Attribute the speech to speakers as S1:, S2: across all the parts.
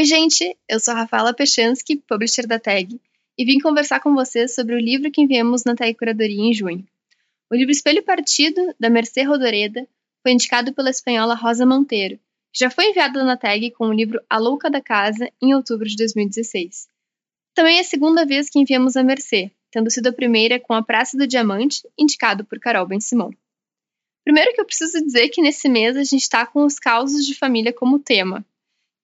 S1: Oi, gente! Eu sou a Rafaela Pechansky, publisher da TAG, e vim conversar com vocês sobre o livro que enviamos na TAG Curadoria em junho. O livro Espelho Partido, da Mercê Rodoreda, foi indicado pela espanhola Rosa Monteiro, que já foi enviado na TAG com o livro A Louca da Casa, em outubro de 2016. Também é a segunda vez que enviamos a Mercê, tendo sido a primeira com A Praça do Diamante, indicado por Carol Ben Simon. Primeiro que eu preciso dizer que nesse mês a gente está com os causos de família como tema.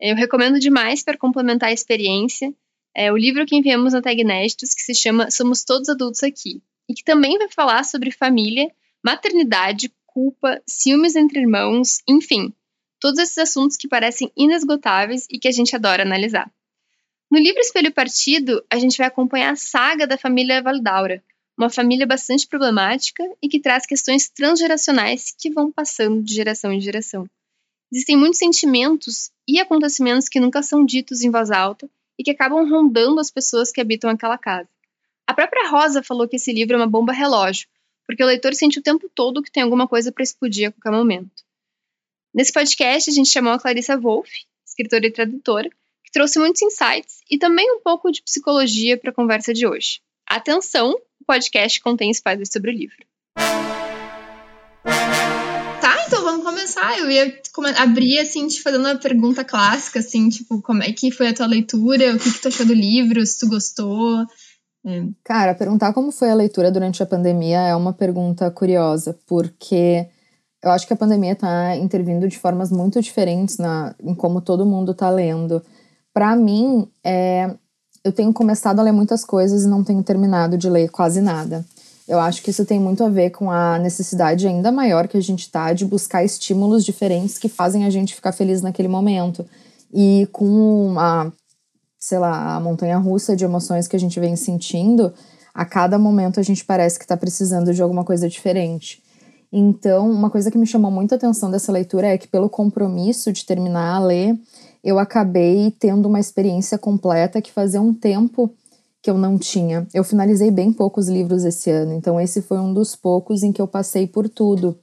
S1: Eu recomendo demais para complementar a experiência é o livro que enviamos na Tag Inéditos, que se chama Somos Todos Adultos Aqui, e que também vai falar sobre família, maternidade, culpa, ciúmes entre irmãos, enfim, todos esses assuntos que parecem inesgotáveis e que a gente adora analisar. No livro Espelho Partido, a gente vai acompanhar a saga da família Valdaura, uma família bastante problemática e que traz questões transgeracionais que vão passando de geração em geração. Existem muitos sentimentos e acontecimentos que nunca são ditos em voz alta e que acabam rondando as pessoas que habitam aquela casa. A própria Rosa falou que esse livro é uma bomba relógio, porque o leitor sente o tempo todo que tem alguma coisa para explodir a qualquer momento. Nesse podcast, a gente chamou a Clarissa Wolff, escritora e tradutora, que trouxe muitos insights e também um pouco de psicologia para a conversa de hoje. Atenção, o podcast contém spoilers sobre o livro.
S2: Então vamos começar. Eu ia abrir, assim, te fazendo uma pergunta clássica, assim, tipo, como é que foi a tua leitura? O que, que tu achou do livro? Se tu gostou?
S3: É. Cara, perguntar como foi a leitura durante a pandemia é uma pergunta curiosa, porque eu acho que a pandemia está intervindo de formas muito diferentes na, em como todo mundo está lendo. Para mim, é, eu tenho começado a ler muitas coisas e não tenho terminado de ler quase nada. Eu acho que isso tem muito a ver com a necessidade ainda maior que a gente tá de buscar estímulos diferentes que fazem a gente ficar feliz naquele momento. E com a, sei lá, a montanha russa de emoções que a gente vem sentindo, a cada momento a gente parece que está precisando de alguma coisa diferente. Então, uma coisa que me chamou muita atenção dessa leitura é que, pelo compromisso de terminar a ler, eu acabei tendo uma experiência completa que fazia um tempo que eu não tinha. Eu finalizei bem poucos livros esse ano, então esse foi um dos poucos em que eu passei por tudo.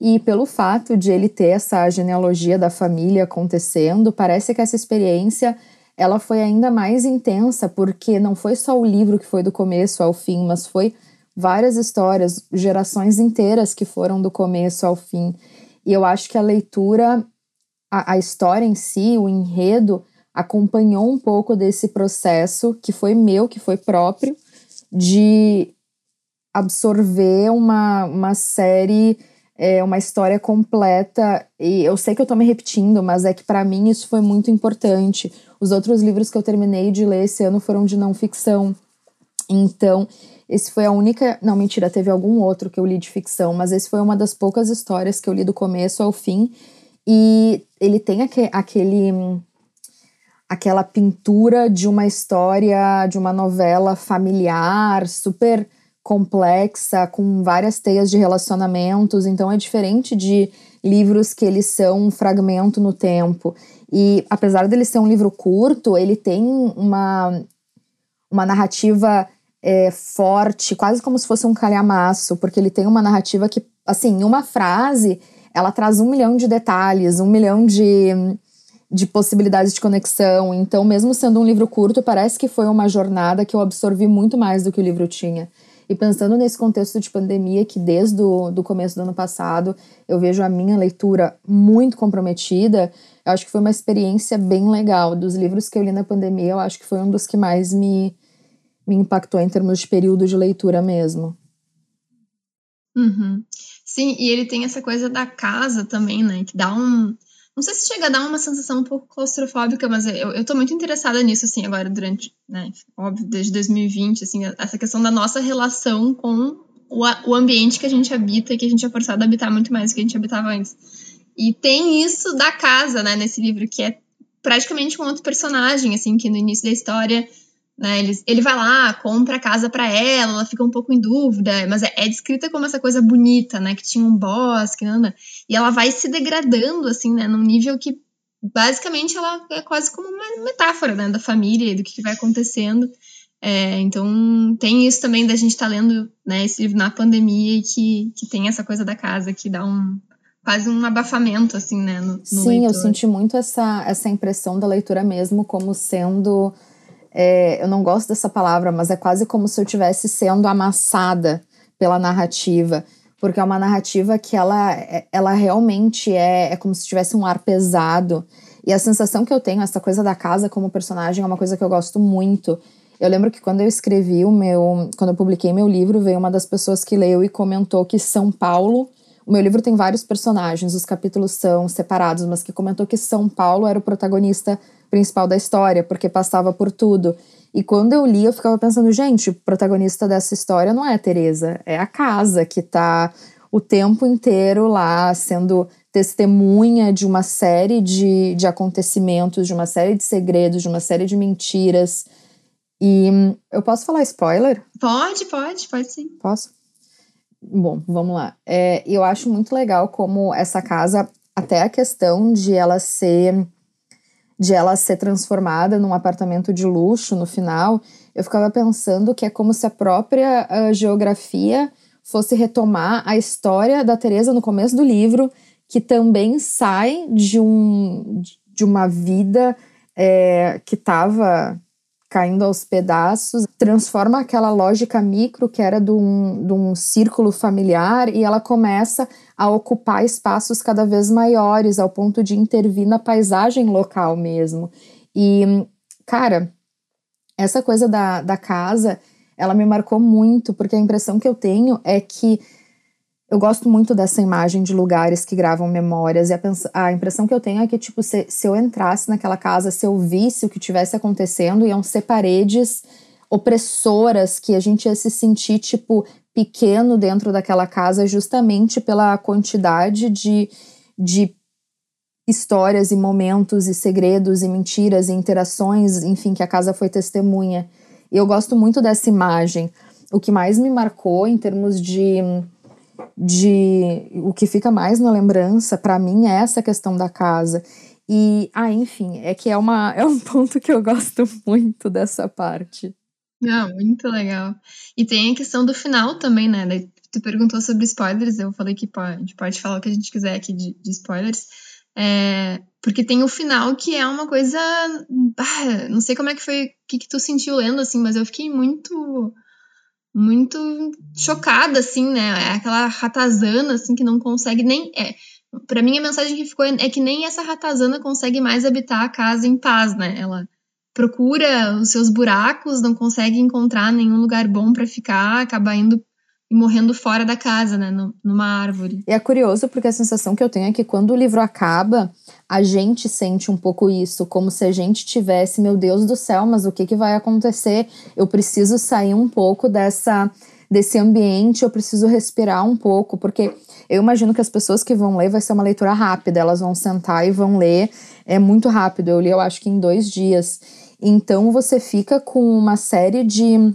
S3: E pelo fato de ele ter essa genealogia da família acontecendo, parece que essa experiência ela foi ainda mais intensa, porque não foi só o livro que foi do começo ao fim, mas foi várias histórias, gerações inteiras que foram do começo ao fim. E eu acho que a leitura, a, a história em si, o enredo, acompanhou um pouco desse processo que foi meu, que foi próprio, de absorver uma, uma série, é, uma história completa. E eu sei que eu tô me repetindo, mas é que para mim isso foi muito importante. Os outros livros que eu terminei de ler esse ano foram de não ficção. Então, esse foi a única. Não, mentira, teve algum outro que eu li de ficção, mas esse foi uma das poucas histórias que eu li do começo ao fim. E ele tem aquele, aquele aquela pintura de uma história, de uma novela familiar, super complexa, com várias teias de relacionamentos. Então é diferente de livros que eles são um fragmento no tempo. E apesar dele ser um livro curto, ele tem uma, uma narrativa é, forte, quase como se fosse um calhamaço, porque ele tem uma narrativa que, assim, uma frase, ela traz um milhão de detalhes, um milhão de de possibilidades de conexão. Então, mesmo sendo um livro curto, parece que foi uma jornada que eu absorvi muito mais do que o livro tinha. E pensando nesse contexto de pandemia, que desde o do começo do ano passado eu vejo a minha leitura muito comprometida, eu acho que foi uma experiência bem legal. Dos livros que eu li na pandemia, eu acho que foi um dos que mais me, me impactou em termos de período de leitura mesmo.
S2: Uhum. Sim, e ele tem essa coisa da casa também, né? Que dá um não sei se chega a dar uma sensação um pouco claustrofóbica, mas eu, eu tô muito interessada nisso, assim, agora durante, né, óbvio, desde 2020, assim, essa questão da nossa relação com o, o ambiente que a gente habita e que a gente é forçado a habitar muito mais do que a gente habitava antes.
S1: E tem isso da casa, né, nesse livro, que é praticamente um outro personagem, assim, que no início da história, né, ele, ele vai lá, compra a casa para ela, ela fica um pouco em dúvida, mas é, é, descrita como essa coisa bonita, né, que tinha um boss, que anda, e ela vai se degradando, assim, né, num nível que basicamente ela é quase como uma metáfora, né, da família e do que vai acontecendo. É, então tem isso também da gente estar tá lendo né, esse livro na pandemia e que, que tem essa coisa da casa que dá um quase um abafamento assim, né? No, no
S3: Sim, leitor. eu senti muito essa, essa impressão da leitura mesmo como sendo é, eu não gosto dessa palavra, mas é quase como se eu estivesse sendo amassada pela narrativa, porque é uma narrativa que ela, é, ela realmente é, é como se tivesse um ar pesado. E a sensação que eu tenho, essa coisa da casa como personagem, é uma coisa que eu gosto muito. Eu lembro que quando eu escrevi o meu. Quando eu publiquei meu livro, veio uma das pessoas que leu e comentou que São Paulo. O meu livro tem vários personagens, os capítulos são separados, mas que comentou que São Paulo era o protagonista principal da história, porque passava por tudo. E quando eu li, eu ficava pensando, gente, o protagonista dessa história não é a Teresa, é a casa que tá o tempo inteiro lá sendo testemunha de uma série de, de acontecimentos, de uma série de segredos, de uma série de mentiras. E eu posso falar spoiler?
S1: Pode, pode, pode sim.
S3: Posso? Bom, vamos lá. É, eu acho muito legal como essa casa, até a questão de ela ser de ela ser transformada num apartamento de luxo no final, eu ficava pensando que é como se a própria a geografia fosse retomar a história da Teresa no começo do livro, que também sai de um de uma vida é, que estava caindo aos pedaços, transforma aquela lógica micro que era de um, de um círculo familiar e ela começa a ocupar espaços cada vez maiores, ao ponto de intervir na paisagem local mesmo. E, cara, essa coisa da, da casa, ela me marcou muito, porque a impressão que eu tenho é que eu gosto muito dessa imagem de lugares que gravam memórias, e a, a, impressão que eu tenho é que, tipo, se, se eu entrasse naquela casa, se eu visse o que tivesse acontecendo, iam ser paredes opressoras que a gente ia se sentir, tipo, pequeno dentro daquela casa, justamente pela quantidade de, de histórias e momentos e segredos e mentiras e interações, enfim, que a casa foi testemunha. E eu gosto muito dessa imagem. O que mais me marcou em termos de de o que fica mais na lembrança para mim é essa questão da casa. E, ah, enfim, é que é, uma, é um ponto que eu gosto muito dessa parte.
S1: Não, muito legal. E tem a questão do final também, né? tu perguntou sobre spoilers, eu falei que pode, pode falar o que a gente quiser aqui de, de spoilers. É, porque tem o final que é uma coisa. Ah, não sei como é que foi, o que, que tu sentiu lendo, assim, mas eu fiquei muito muito chocada, assim, né? É aquela ratazana, assim, que não consegue nem. É, para mim, a mensagem que ficou é que nem essa ratazana consegue mais habitar a casa em paz, né? Ela procura os seus buracos, não consegue encontrar nenhum lugar bom para ficar, acaba indo e morrendo fora da casa, né, numa árvore.
S3: E é curioso porque a sensação que eu tenho é que quando o livro acaba, a gente sente um pouco isso, como se a gente tivesse, meu Deus do céu, mas o que, que vai acontecer? Eu preciso sair um pouco dessa desse ambiente, eu preciso respirar um pouco, porque eu imagino que as pessoas que vão ler vai ser uma leitura rápida, elas vão sentar e vão ler, é muito rápido. Eu li, eu acho que em dois dias. Então você fica com uma série de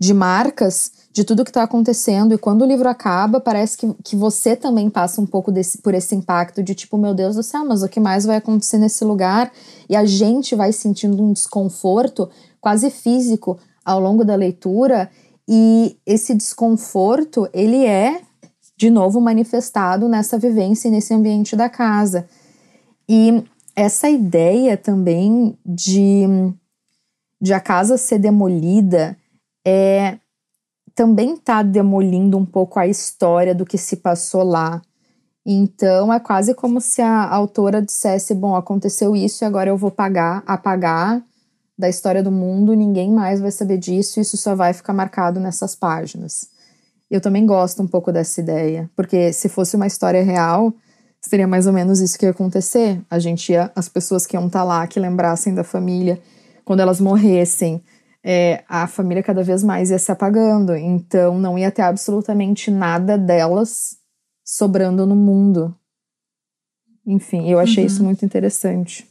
S3: de marcas de tudo que está acontecendo. E quando o livro acaba, parece que, que você também passa um pouco desse, por esse impacto de tipo, meu Deus do céu, mas o que mais vai acontecer nesse lugar? E a gente vai sentindo um desconforto quase físico ao longo da leitura. E esse desconforto, ele é, de novo, manifestado nessa vivência e nesse ambiente da casa. E essa ideia também de, de a casa ser demolida é também está demolindo um pouco a história do que se passou lá. Então é quase como se a autora dissesse: bom, aconteceu isso e agora eu vou pagar, apagar da história do mundo, ninguém mais vai saber disso, isso só vai ficar marcado nessas páginas. Eu também gosto um pouco dessa ideia, porque se fosse uma história real, seria mais ou menos isso que ia acontecer. A gente ia, as pessoas que iam estar tá lá, que lembrassem da família, quando elas morressem, é, a família cada vez mais ia se apagando, então não ia ter absolutamente nada delas sobrando no mundo. Enfim, eu achei uhum. isso muito interessante.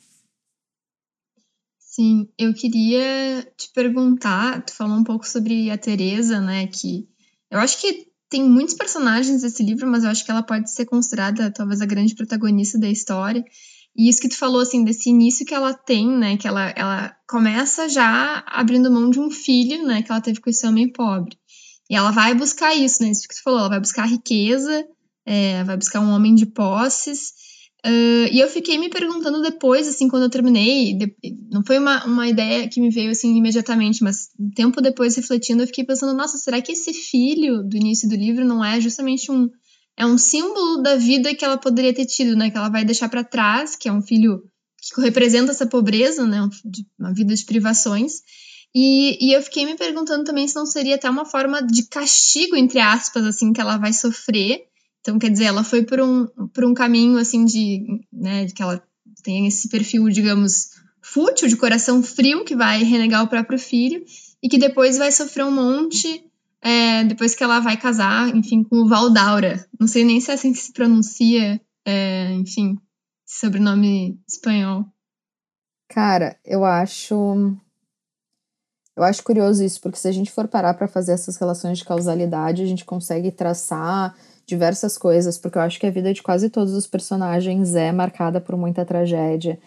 S1: Sim, eu queria te perguntar, tu falou um pouco sobre a Teresa, né, que eu acho que tem muitos personagens desse livro, mas eu acho que ela pode ser considerada talvez a grande protagonista da história. E isso que tu falou, assim, desse início que ela tem, né, que ela, ela começa já abrindo mão de um filho, né, que ela teve com esse homem pobre. E ela vai buscar isso, né, isso que tu falou, ela vai buscar riqueza, é, vai buscar um homem de posses, Uh, e eu fiquei me perguntando depois, assim, quando eu terminei, de, não foi uma, uma ideia que me veio, assim, imediatamente, mas um tempo depois, refletindo, eu fiquei pensando, nossa, será que esse filho do início do livro não é justamente um, é um símbolo da vida que ela poderia ter tido, né, que ela vai deixar para trás, que é um filho que representa essa pobreza, né, uma vida de privações, e, e eu fiquei me perguntando também se não seria até uma forma de castigo, entre aspas, assim, que ela vai sofrer, então, quer dizer, ela foi por um, por um caminho, assim, de, né, que ela tem esse perfil, digamos, fútil, de coração frio, que vai renegar o próprio filho, e que depois vai sofrer um monte, é, depois que ela vai casar, enfim, com o Valdaura. Não sei nem se é assim que se pronuncia, é, enfim, sobrenome espanhol.
S3: Cara, eu acho. Eu acho curioso isso, porque se a gente for parar para fazer essas relações de causalidade, a gente consegue traçar diversas coisas, porque eu acho que a vida de quase todos os personagens é marcada por muita tragédia.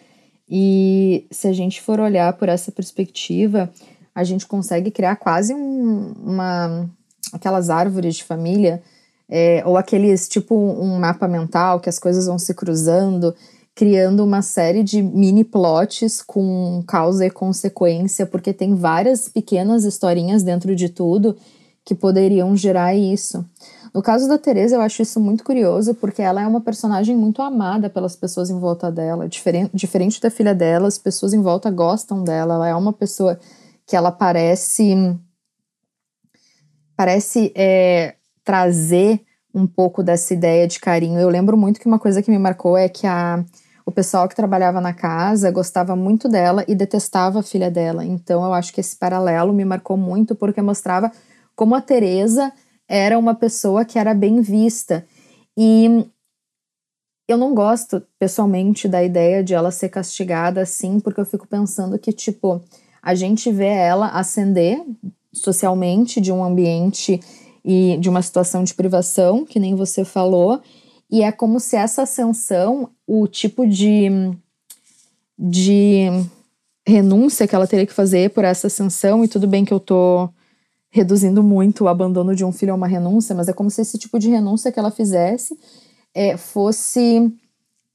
S3: E se a gente for olhar por essa perspectiva, a gente consegue criar quase um, uma aquelas árvores de família, é, ou aqueles tipo um mapa mental que as coisas vão se cruzando, criando uma série de mini plots com causa e consequência, porque tem várias pequenas historinhas dentro de tudo que poderiam gerar isso. No caso da Teresa, eu acho isso muito curioso, porque ela é uma personagem muito amada pelas pessoas em volta dela. Diferente, diferente da filha dela, as pessoas em volta gostam dela. Ela é uma pessoa que ela parece. Parece é, trazer um pouco dessa ideia de carinho. Eu lembro muito que uma coisa que me marcou é que a, o pessoal que trabalhava na casa gostava muito dela e detestava a filha dela. Então eu acho que esse paralelo me marcou muito porque mostrava como a Teresa era uma pessoa que era bem vista. E eu não gosto, pessoalmente, da ideia de ela ser castigada assim, porque eu fico pensando que, tipo, a gente vê ela ascender socialmente de um ambiente e de uma situação de privação, que nem você falou, e é como se essa ascensão, o tipo de, de renúncia que ela teria que fazer por essa ascensão, e tudo bem que eu tô reduzindo muito o abandono de um filho a uma renúncia, mas é como se esse tipo de renúncia que ela fizesse é, fosse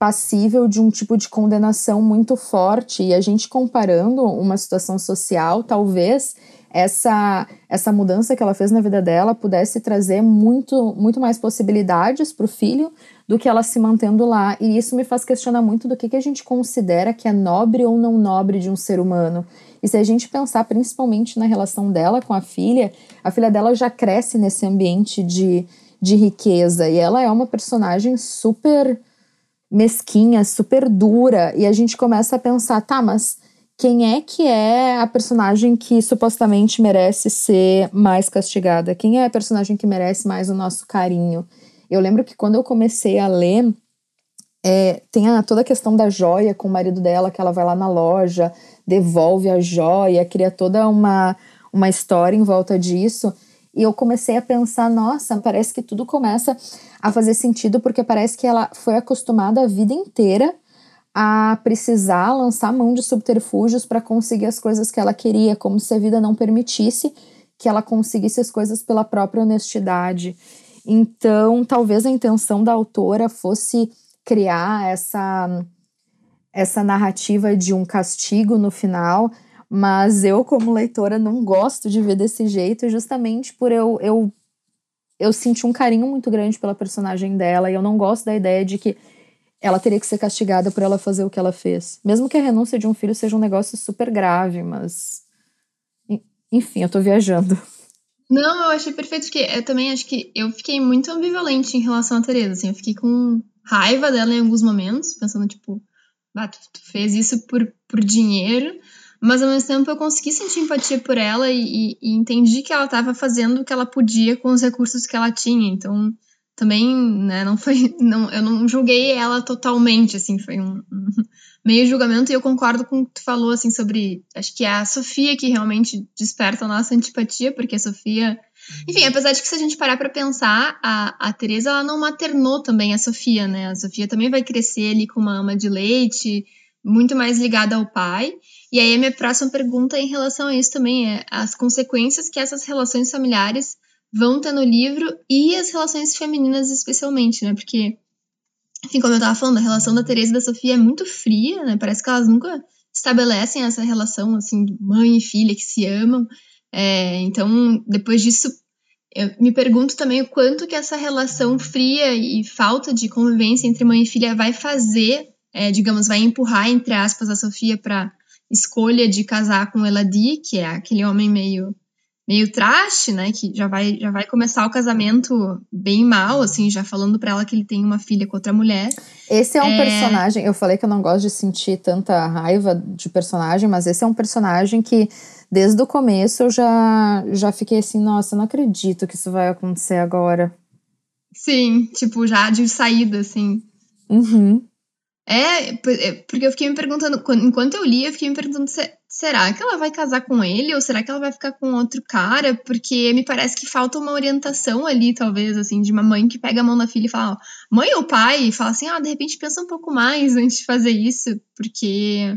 S3: passível de um tipo de condenação muito forte. E a gente comparando uma situação social, talvez essa, essa mudança que ela fez na vida dela pudesse trazer muito, muito mais possibilidades para o filho do que ela se mantendo lá. E isso me faz questionar muito do que, que a gente considera que é nobre ou não nobre de um ser humano. E se a gente pensar principalmente na relação dela com a filha, a filha dela já cresce nesse ambiente de, de riqueza e ela é uma personagem super mesquinha, super dura. E a gente começa a pensar, tá, mas quem é que é a personagem que supostamente merece ser mais castigada? Quem é a personagem que merece mais o nosso carinho? Eu lembro que quando eu comecei a ler, é, tem a, toda a questão da joia com o marido dela, que ela vai lá na loja, devolve a joia, cria toda uma, uma história em volta disso. E eu comecei a pensar, nossa, parece que tudo começa a fazer sentido, porque parece que ela foi acostumada a vida inteira a precisar lançar mão de subterfúgios para conseguir as coisas que ela queria, como se a vida não permitisse que ela conseguisse as coisas pela própria honestidade. Então, talvez a intenção da autora fosse criar essa essa narrativa de um castigo no final, mas eu como leitora não gosto de ver desse jeito, justamente por eu eu eu senti um carinho muito grande pela personagem dela e eu não gosto da ideia de que ela teria que ser castigada por ela fazer o que ela fez. Mesmo que a renúncia de um filho seja um negócio super grave, mas enfim, eu tô viajando.
S1: Não, eu achei perfeito, porque eu também acho que eu fiquei muito ambivalente em relação a Teresa, assim, eu fiquei com raiva dela em alguns momentos, pensando, tipo, ah, tu, tu fez isso por, por dinheiro, mas ao mesmo tempo eu consegui sentir empatia por ela e, e, entendi que ela estava fazendo o que ela podia com os recursos que ela tinha, então também, né, não foi, não, eu não julguei ela totalmente, assim, foi um, um, meio julgamento. E eu concordo com o que tu falou, assim, sobre, acho que é a Sofia que realmente desperta a nossa antipatia, porque a Sofia, enfim, apesar de que se a gente parar para pensar, a, a Teresa, ela não maternou também a Sofia, né, a Sofia também vai crescer ali com uma ama de leite, muito mais ligada ao pai, e aí a minha próxima pergunta em relação a isso também é as consequências que essas relações familiares vão ter no livro e as relações femininas especialmente, né? Porque, enfim, como eu tava falando, a relação da Teresa e da Sofia é muito fria, né? Parece que elas nunca estabelecem essa relação, assim, mãe e filha que se amam. É, então, depois disso, eu me pergunto também o quanto que essa relação fria e falta de convivência entre mãe e filha vai fazer, é, digamos, vai empurrar, entre aspas, a Sofia para escolha de casar com Eladi, que é aquele homem meio meio traste, né? Que já vai, já vai começar o casamento bem mal, assim, já falando para ela que ele tem uma filha com outra mulher.
S3: Esse é um é... personagem, eu falei que eu não gosto de sentir tanta raiva de personagem, mas esse é um personagem que desde o começo eu já, já fiquei assim, nossa, não acredito que isso vai acontecer agora.
S1: Sim, tipo, já de saída, assim.
S3: Uhum.
S1: É, é porque eu fiquei me perguntando, enquanto eu li, eu fiquei me perguntando se, será que ela vai casar com ele ou será que ela vai ficar com outro cara? Porque me parece que falta uma orientação ali, talvez, assim, de uma mãe que pega a mão da filha e fala, mãe ou pai, e fala assim, ah, de repente pensa um pouco mais antes de fazer isso, porque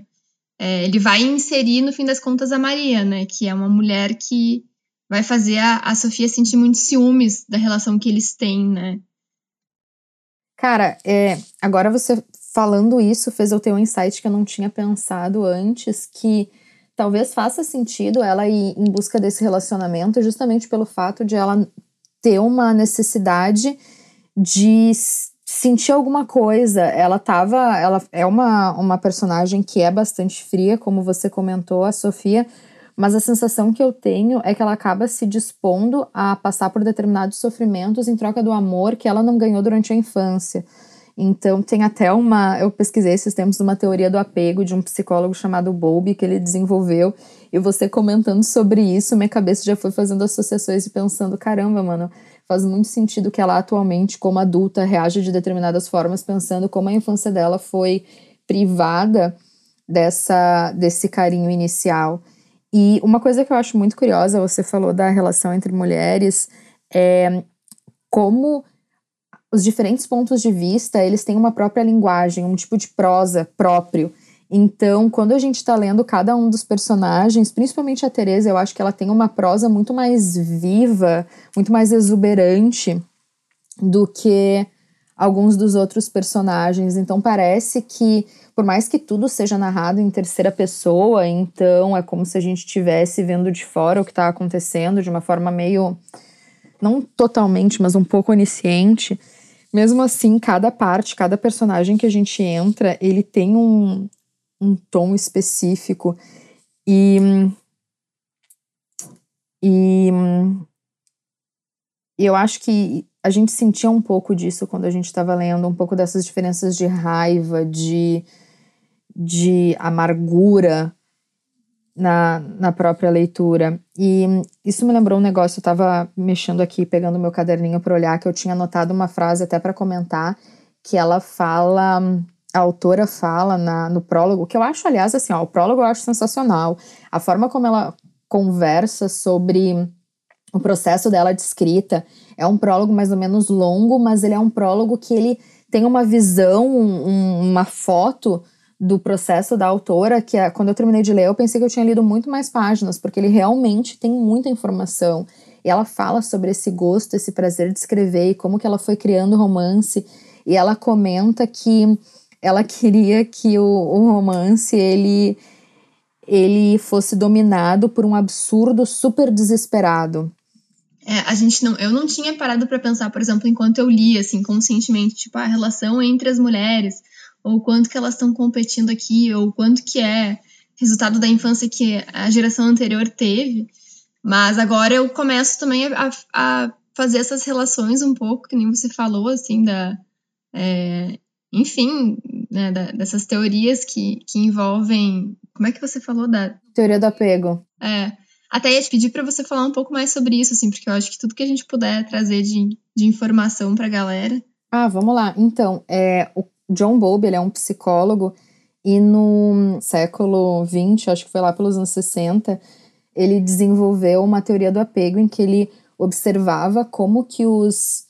S1: é, ele vai inserir, no fim das contas, a Maria, né, que é uma mulher que vai fazer a, a Sofia sentir muitos ciúmes da relação que eles têm, né.
S3: Cara, é, agora você falando isso fez eu ter um insight que eu não tinha pensado antes, que talvez faça sentido ela ir em busca desse relacionamento justamente pelo fato de ela ter uma necessidade de sentir alguma coisa. Ela tava, ela é uma, uma personagem que é bastante fria, como você comentou, a Sofia, mas a sensação que eu tenho é que ela acaba se dispondo a passar por determinados sofrimentos em troca do amor que ela não ganhou durante a infância. Então tem até uma, eu pesquisei esses tempos uma teoria do apego de um psicólogo chamado Bowlby que ele desenvolveu e você comentando sobre isso, minha cabeça já foi fazendo associações e pensando, caramba, mano, faz muito sentido que ela atualmente como adulta reage de determinadas formas pensando como a infância dela foi privada dessa desse carinho inicial. E uma coisa que eu acho muito curiosa, você falou da relação entre mulheres, é como os diferentes pontos de vista, eles têm uma própria linguagem, um tipo de prosa próprio. Então, quando a gente está lendo cada um dos personagens, principalmente a Teresa, eu acho que ela tem uma prosa muito mais viva, muito mais exuberante do que alguns dos outros personagens. Então, parece que, por mais que tudo seja narrado em terceira pessoa, então é como se a gente estivesse vendo de fora o que está acontecendo de uma forma meio. não totalmente, mas um pouco onisciente. Mesmo assim, cada parte, cada personagem que a gente entra, ele tem um, um tom específico. E. E. Eu acho que a gente sentia um pouco disso quando a gente estava lendo, um pouco dessas diferenças de raiva, de, de amargura na, na própria leitura. E isso me lembrou um negócio, eu estava mexendo aqui, pegando meu caderninho para olhar, que eu tinha anotado uma frase até para comentar, que ela fala, a autora fala na, no prólogo, que eu acho, aliás, assim, ó, o prólogo eu acho sensacional. A forma como ela conversa sobre o processo dela de escrita é um prólogo mais ou menos longo, mas ele é um prólogo que ele tem uma visão, um, uma foto do processo da autora, que é, quando eu terminei de ler, eu pensei que eu tinha lido muito mais páginas, porque ele realmente tem muita informação. E ela fala sobre esse gosto, esse prazer de escrever e como que ela foi criando romance. E ela comenta que ela queria que o, o romance ele ele fosse dominado por um absurdo super desesperado.
S1: É, a gente não, eu não tinha parado para pensar, por exemplo, enquanto eu li assim conscientemente, tipo a relação entre as mulheres, ou quanto que elas estão competindo aqui, ou quanto que é resultado da infância que a geração anterior teve. Mas agora eu começo também a, a fazer essas relações um pouco, que nem você falou, assim, da. É, enfim, né, da, dessas teorias que, que envolvem. Como é que você falou da.
S3: Teoria do apego.
S1: É. Até ia te pedir para você falar um pouco mais sobre isso, assim, porque eu acho que tudo que a gente puder trazer de, de informação para a galera.
S3: Ah, vamos lá. Então, é, o John Bowlby, ele é um psicólogo e no século XX, acho que foi lá pelos anos 60, ele desenvolveu uma teoria do apego em que ele observava como que os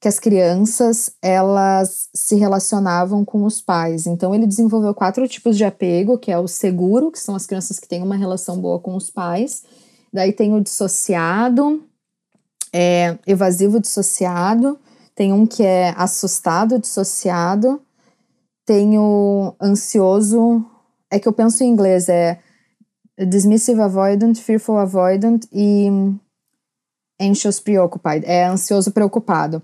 S3: que as crianças elas se relacionavam com os pais. Então ele desenvolveu quatro tipos de apego, que é o seguro, que são as crianças que têm uma relação boa com os pais. Daí tem o dissociado, é, evasivo dissociado, tem um que é assustado dissociado, tem o ansioso, é que eu penso em inglês, é dismissive avoidant, fearful avoidant e anxious preoccupied, é ansioso preocupado,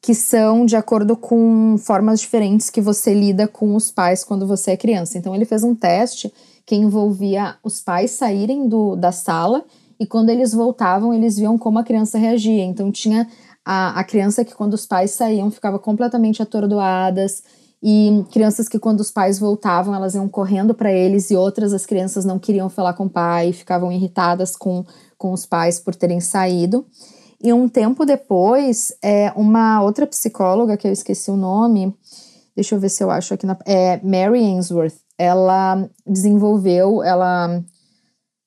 S3: que são de acordo com formas diferentes que você lida com os pais quando você é criança. Então ele fez um teste que envolvia os pais saírem do, da sala e quando eles voltavam, eles viam como a criança reagia. Então tinha a, a criança que quando os pais saíam ficava completamente atordoadas, e crianças que quando os pais voltavam elas iam correndo para eles e outras as crianças não queriam falar com o pai, ficavam irritadas com com os pais por terem saído. E um tempo depois, é, uma outra psicóloga, que eu esqueci o nome, deixa eu ver se eu acho aqui na. É Mary Ainsworth. Ela desenvolveu, ela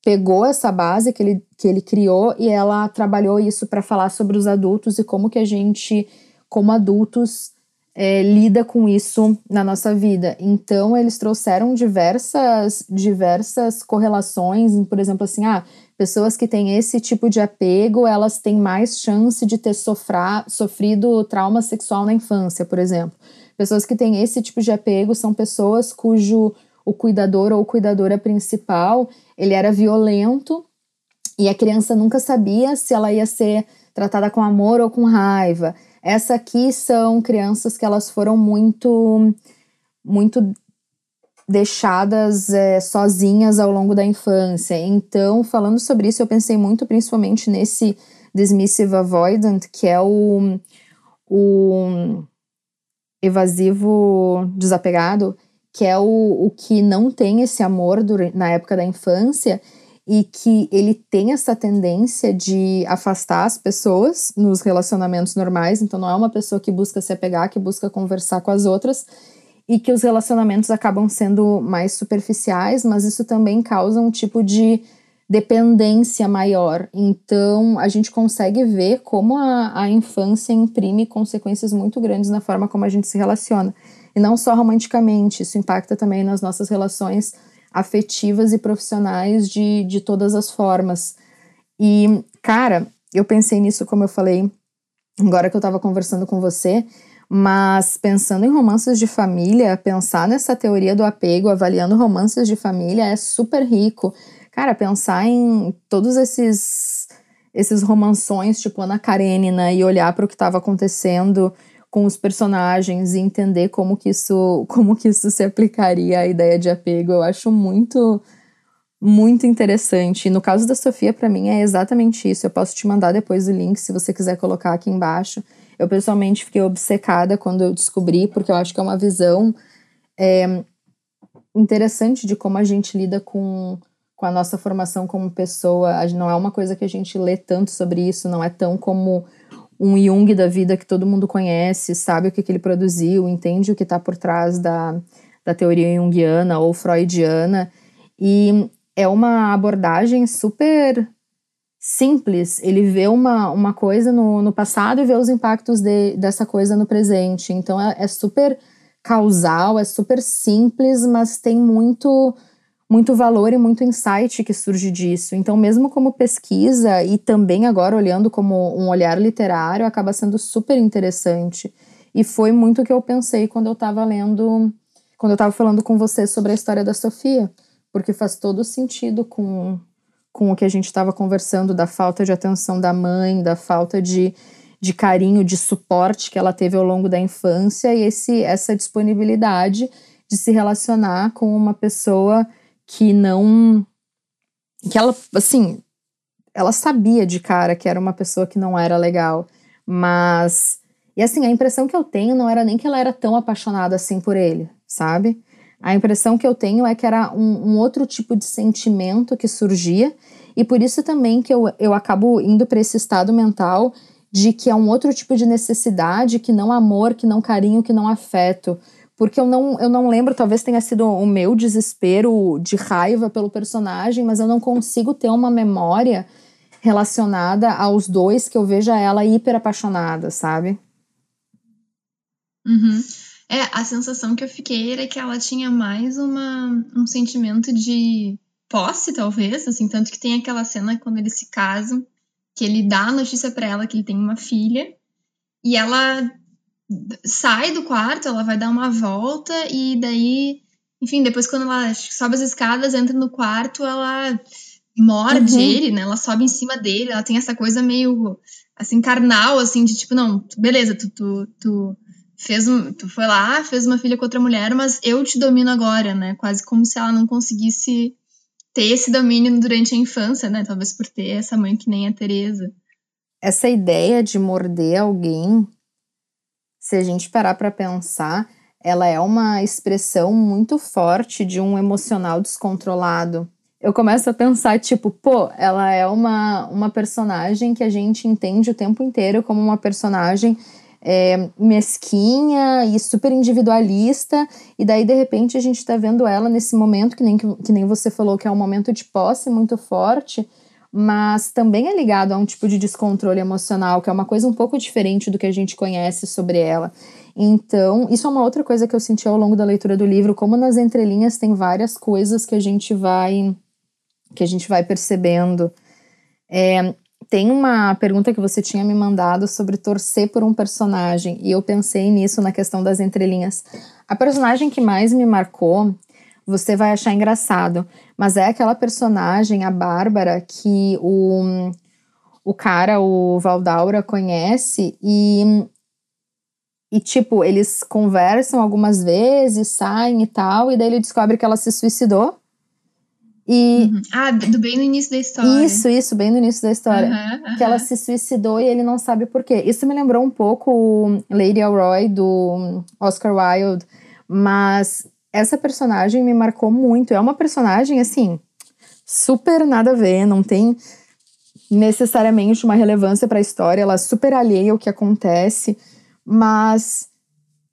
S3: pegou essa base que ele, que ele criou e ela trabalhou isso para falar sobre os adultos e como que a gente, como adultos, é, lida com isso na nossa vida. Então, eles trouxeram diversas, diversas correlações, por exemplo, assim, ah, pessoas que têm esse tipo de apego, elas têm mais chance de ter sofra, sofrido trauma sexual na infância, por exemplo. Pessoas que têm esse tipo de apego são pessoas cujo o cuidador ou cuidadora principal, ele era violento e a criança nunca sabia se ela ia ser tratada com amor ou com raiva. Essa aqui são crianças que elas foram muito, muito deixadas é, sozinhas ao longo da infância. Então, falando sobre isso, eu pensei muito principalmente nesse dismissive avoidant, que é o, o evasivo desapegado, que é o, o que não tem esse amor na época da infância e que ele tem essa tendência de afastar as pessoas nos relacionamentos normais, então não é uma pessoa que busca se apegar, que busca conversar com as outras, e que os relacionamentos acabam sendo mais superficiais, mas isso também causa um tipo de dependência maior. Então, a gente consegue ver como a, a infância imprime consequências muito grandes na forma como a gente se relaciona. E não só romanticamente, isso impacta também nas nossas relações afetivas e profissionais de, de todas as formas. E, cara, eu pensei nisso, como eu falei, agora que eu tava conversando com você, mas pensando em romances de família, pensar nessa teoria do apego, avaliando romances de família é super rico. Cara, pensar em todos esses esses romanções, tipo Ana Karenina, e olhar para o que estava acontecendo com os personagens e entender como que isso, como que isso se aplicaria à ideia de apego, eu acho muito muito interessante. No caso da Sofia, para mim é exatamente isso. Eu posso te mandar depois o link se você quiser colocar aqui embaixo. Eu pessoalmente fiquei obcecada quando eu descobri, porque eu acho que é uma visão é, interessante de como a gente lida com, com a nossa formação como pessoa. Não é uma coisa que a gente lê tanto sobre isso, não é tão como um Jung da vida que todo mundo conhece, sabe o que, que ele produziu, entende o que está por trás da, da teoria junguiana ou freudiana. E é uma abordagem super simples. Ele vê uma, uma coisa no, no passado e vê os impactos de, dessa coisa no presente. Então é, é super causal, é super simples, mas tem muito muito valor e muito insight que surge disso. Então, mesmo como pesquisa e também agora olhando como um olhar literário, acaba sendo super interessante. E foi muito o que eu pensei quando eu estava lendo, quando eu estava falando com você sobre a história da Sofia, porque faz todo sentido com, com o que a gente estava conversando da falta de atenção da mãe, da falta de, de carinho, de suporte que ela teve ao longo da infância e esse, essa disponibilidade de se relacionar com uma pessoa que não. que ela, assim, ela sabia de cara que era uma pessoa que não era legal, mas. E assim, a impressão que eu tenho não era nem que ela era tão apaixonada assim por ele, sabe? A impressão que eu tenho é que era um, um outro tipo de sentimento que surgia E por isso também que eu, eu acabo indo para esse estado mental de que é um outro tipo de necessidade, que não amor, que não carinho, que não afeto. Porque eu não, eu não lembro, talvez tenha sido o meu desespero de raiva pelo personagem, mas eu não consigo ter uma memória relacionada aos dois que eu veja ela hiper apaixonada, sabe?
S1: Uhum. É, a sensação que eu fiquei era que ela tinha mais uma, um sentimento de posse, talvez, assim, tanto que tem aquela cena quando eles se casam, que ele dá a notícia para ela que ele tem uma filha, e ela sai do quarto, ela vai dar uma volta, e daí, enfim, depois quando ela sobe as escadas, entra no quarto, ela morde uhum. ele, né? Ela sobe em cima dele, ela tem essa coisa meio assim, carnal, assim, de tipo, não, beleza, tu, tu, tu fez um, tu foi lá, fez uma filha com outra mulher, mas eu te domino agora, né? Quase como se ela não conseguisse ter esse domínio durante a infância, né? Talvez por ter essa mãe que nem a Teresa.
S3: Essa ideia de morder alguém, se a gente parar para pensar, ela é uma expressão muito forte de um emocional descontrolado. Eu começo a pensar, tipo, pô, ela é uma, uma personagem que a gente entende o tempo inteiro como uma personagem é, mesquinha e super individualista, e daí de repente a gente está vendo ela nesse momento, que nem, que nem você falou, que é um momento de posse muito forte, mas também é ligado a um tipo de descontrole emocional, que é uma coisa um pouco diferente do que a gente conhece sobre ela. Então, isso é uma outra coisa que eu senti ao longo da leitura do livro, como nas entrelinhas tem várias coisas que a gente vai que a gente vai percebendo. É, tem uma pergunta que você tinha me mandado sobre torcer por um personagem, e eu pensei nisso na questão das entrelinhas. A personagem que mais me marcou, você vai achar engraçado, mas é aquela personagem, a Bárbara, que o, o cara, o Valdaura, conhece e. E, tipo, eles conversam algumas vezes, saem e tal, e daí ele descobre que ela se suicidou.
S1: E uhum. Ah, do bem no início da história.
S3: Isso, isso, bem no início da história. Uhum, uhum. Que ela se suicidou e ele não sabe por quê. Isso me lembrou um pouco Lady Elroy do Oscar Wilde, mas essa personagem me marcou muito. É uma personagem assim, super nada a ver, não tem necessariamente uma relevância para a história, ela super alheia ao que acontece, mas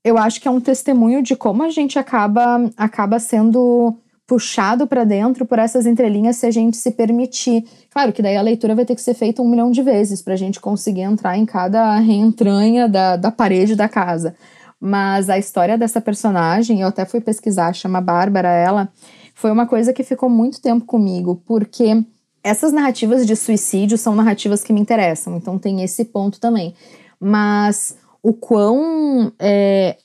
S3: eu acho que é um testemunho de como a gente acaba acaba sendo puxado para dentro por essas entrelinhas se a gente se permitir. Claro que daí a leitura vai ter que ser feita um milhão de vezes para a gente conseguir entrar em cada reentranha da, da parede da casa. Mas a história dessa personagem, eu até fui pesquisar, chama Bárbara, ela, foi uma coisa que ficou muito tempo comigo, porque essas narrativas de suicídio são narrativas que me interessam, então tem esse ponto também. Mas o quão. É,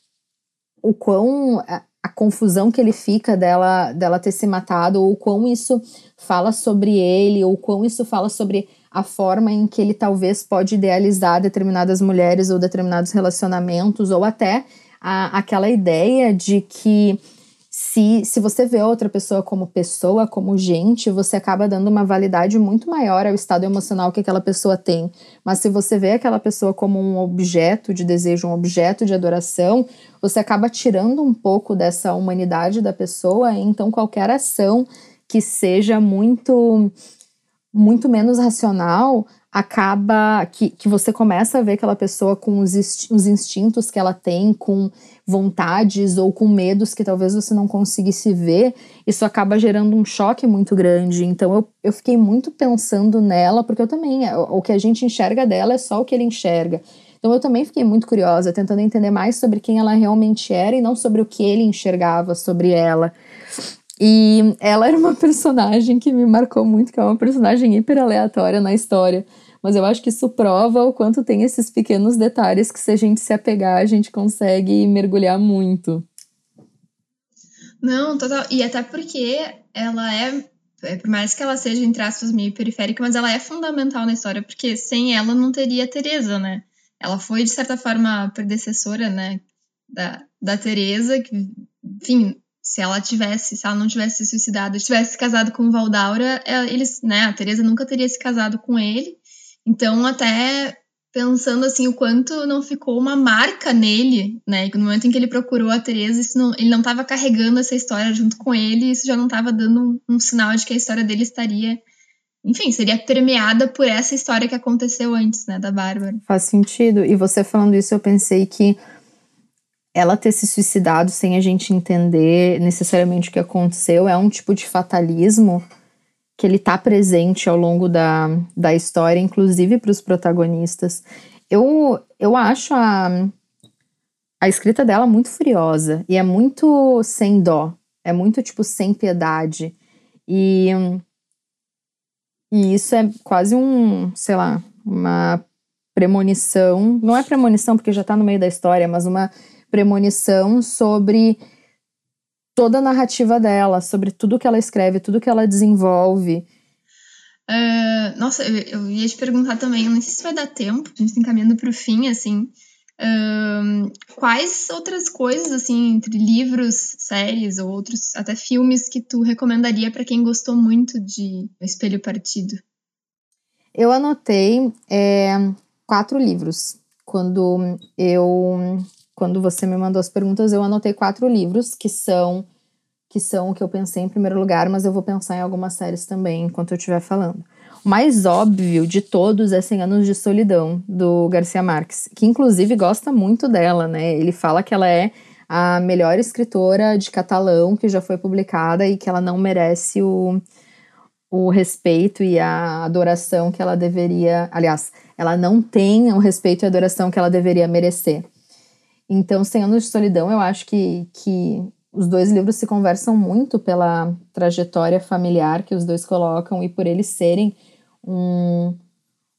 S3: o quão a confusão que ele fica dela, dela ter se matado, ou quão isso fala sobre ele, ou quão isso fala sobre a forma em que ele talvez pode idealizar determinadas mulheres ou determinados relacionamentos, ou até a, aquela ideia de que se, se você vê outra pessoa como pessoa, como gente, você acaba dando uma validade muito maior ao estado emocional que aquela pessoa tem. Mas se você vê aquela pessoa como um objeto de desejo, um objeto de adoração, você acaba tirando um pouco dessa humanidade da pessoa, então qualquer ação que seja muito muito menos racional acaba que, que você começa a ver aquela pessoa com os, os instintos que ela tem, com vontades ou com medos que talvez você não conseguisse ver, isso acaba gerando um choque muito grande. Então eu, eu fiquei muito pensando nela, porque eu também, o que a gente enxerga dela é só o que ele enxerga. Então eu também fiquei muito curiosa, tentando entender mais sobre quem ela realmente era e não sobre o que ele enxergava sobre ela. E ela era uma personagem que me marcou muito, que é uma personagem hiper aleatória na história. Mas eu acho que isso prova o quanto tem esses pequenos detalhes que, se a gente se apegar, a gente consegue mergulhar muito.
S1: Não, total. E até porque ela é, é, por mais que ela seja, entre aspas, meio periférica, mas ela é fundamental na história, porque sem ela não teria a Teresa, né? Ela foi, de certa forma, a predecessora, né, da, da Teresa, que, enfim, se ela tivesse, se ela não tivesse se suicidado, tivesse casado com o Valdaura, é, eles, né, a Teresa nunca teria se casado com ele. Então, até pensando assim o quanto não ficou uma marca nele, né? No momento em que ele procurou a Teresa, isso não, ele não estava carregando essa história junto com ele, isso já não estava dando um, um, sinal de que a história dele estaria enfim, seria permeada por essa história que aconteceu antes, né, da Bárbara.
S3: Faz sentido. E você falando isso, eu pensei que ela ter se suicidado sem a gente entender necessariamente o que aconteceu é um tipo de fatalismo que ele tá presente ao longo da, da história, inclusive para os protagonistas. Eu, eu acho a, a escrita dela muito furiosa e é muito sem dó, é muito tipo sem piedade. E, e isso é quase um, sei lá, uma premonição, não é premonição porque já tá no meio da história, mas uma premonição sobre toda a narrativa dela, sobre tudo que ela escreve, tudo que ela desenvolve.
S1: Uh, nossa, eu, eu, ia te perguntar também, eu não sei se vai dar tempo, a gente está encaminhando para o fim, assim, uh, quais outras coisas, assim, entre livros, séries ou outros, até filmes, que tu recomendaria para quem gostou muito de Espelho Partido?
S3: Eu anotei é, quatro livros. Quando eu quando você me mandou as perguntas, eu anotei quatro livros que são que são o que eu pensei em primeiro lugar, mas eu vou pensar em algumas séries também enquanto eu estiver falando. O mais óbvio de todos é 100 Anos de Solidão, do Garcia Marques, que inclusive gosta muito dela, né? Ele fala que ela é a melhor escritora de catalão que já foi publicada e que ela não merece o, o respeito e a adoração que ela deveria. Aliás, ela não tem o respeito e a adoração que ela deveria merecer. Então, 100 Anos de Solidão, eu acho que, que os dois livros se conversam muito pela trajetória familiar que os dois colocam e por eles serem um,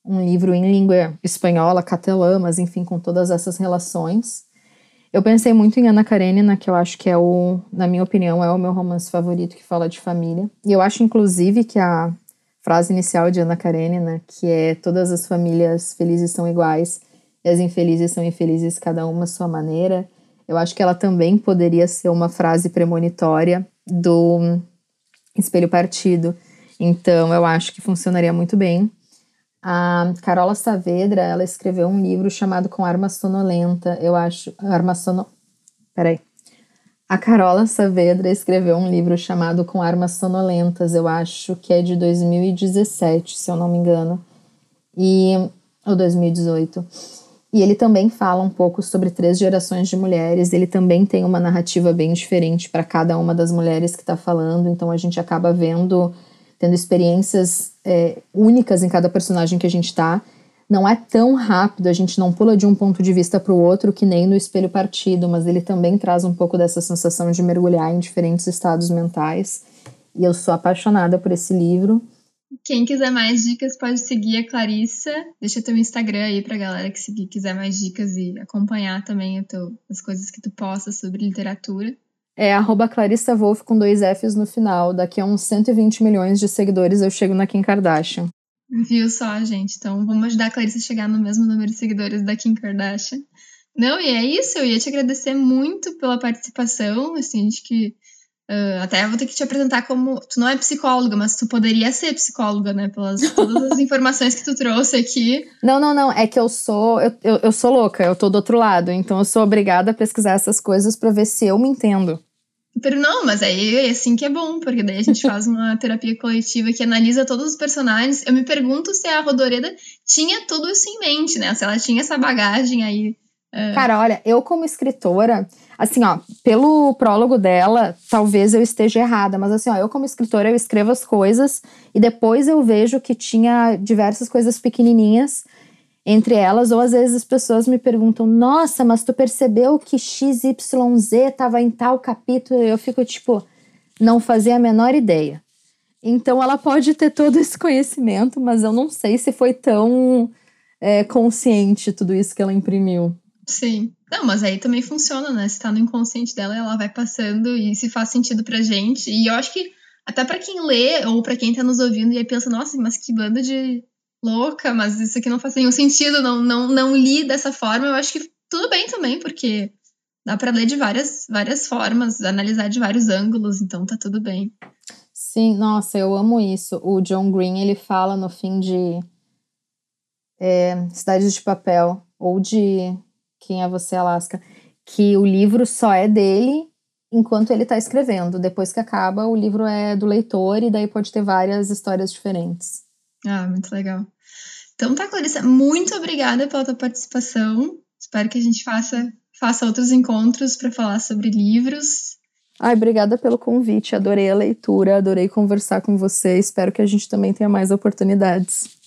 S3: um livro em língua espanhola, catalã, mas enfim, com todas essas relações. Eu pensei muito em Ana Karenina, que eu acho que é o, na minha opinião, é o meu romance favorito que fala de família. E eu acho, inclusive, que a frase inicial de Ana Karenina, que é todas as famílias felizes são iguais, e as infelizes são infelizes cada uma à sua maneira. Eu acho que ela também poderia ser uma frase premonitória do espelho partido. Então, eu acho que funcionaria muito bem. A Carola Saavedra, ela escreveu um livro chamado Com Arma Sonolenta. Eu acho. Arma Sono. Peraí. A Carola Saavedra escreveu um livro chamado Com Armas Sonolentas. Eu acho que é de 2017, se eu não me engano. E. Ou 2018. E ele também fala um pouco sobre três gerações de mulheres. Ele também tem uma narrativa bem diferente para cada uma das mulheres que está falando. Então a gente acaba vendo, tendo experiências é, únicas em cada personagem que a gente está. Não é tão rápido, a gente não pula de um ponto de vista para o outro que nem no espelho partido, mas ele também traz um pouco dessa sensação de mergulhar em diferentes estados mentais. E eu sou apaixonada por esse livro.
S1: Quem quiser mais dicas pode seguir a Clarissa. Deixa teu Instagram aí pra galera que seguir, quiser mais dicas e acompanhar também teu, as coisas que tu posta sobre literatura.
S3: É arroba Clarissa Wolf com dois Fs no final. Daqui a uns 120 milhões de seguidores eu chego na Kim Kardashian.
S1: Viu só, gente? Então vamos ajudar a Clarissa a chegar no mesmo número de seguidores da Kim Kardashian. Não, e é isso. Eu ia te agradecer muito pela participação. Assim, acho que Uh, até vou ter que te apresentar como. Tu não é psicóloga, mas tu poderia ser psicóloga, né? Pelas todas as informações que tu trouxe aqui.
S3: Não, não, não. É que eu sou. Eu, eu, eu sou louca, eu tô do outro lado. Então eu sou obrigada a pesquisar essas coisas para ver se eu me entendo.
S1: Não, mas aí é assim que é bom, porque daí a gente faz uma terapia coletiva que analisa todos os personagens. Eu me pergunto se a Rodoreda tinha tudo isso em mente, né? Se ela tinha essa bagagem aí.
S3: Uh... Cara, olha, eu como escritora Assim, ó, pelo prólogo dela, talvez eu esteja errada, mas assim, ó, eu como escritora, eu escrevo as coisas e depois eu vejo que tinha diversas coisas pequenininhas entre elas, ou às vezes as pessoas me perguntam: "Nossa, mas tu percebeu que XYZ estava em tal capítulo?" E eu fico tipo, não fazia a menor ideia. Então ela pode ter todo esse conhecimento, mas eu não sei se foi tão é, consciente tudo isso que ela imprimiu.
S1: Sim. Não, mas aí também funciona, né? Se tá no inconsciente dela, ela vai passando e se faz sentido pra gente. E eu acho que até para quem lê ou para quem tá nos ouvindo e aí pensa, nossa, mas que banda de louca, mas isso aqui não faz nenhum sentido, não, não, não li dessa forma, eu acho que tudo bem também, porque dá para ler de várias, várias formas, analisar de vários ângulos, então tá tudo bem.
S3: Sim, nossa, eu amo isso. O John Green, ele fala no fim de é, Cidades de Papel, ou de quem é Você, Alaska? Que o livro só é dele enquanto ele está escrevendo. Depois que acaba, o livro é do leitor e daí pode ter várias histórias diferentes.
S1: Ah, muito legal. Então tá, Clarissa, muito obrigada pela tua participação. Espero que a gente faça, faça outros encontros para falar sobre livros.
S3: Ai, obrigada pelo convite. Adorei a leitura, adorei conversar com você. Espero que a gente também tenha mais oportunidades.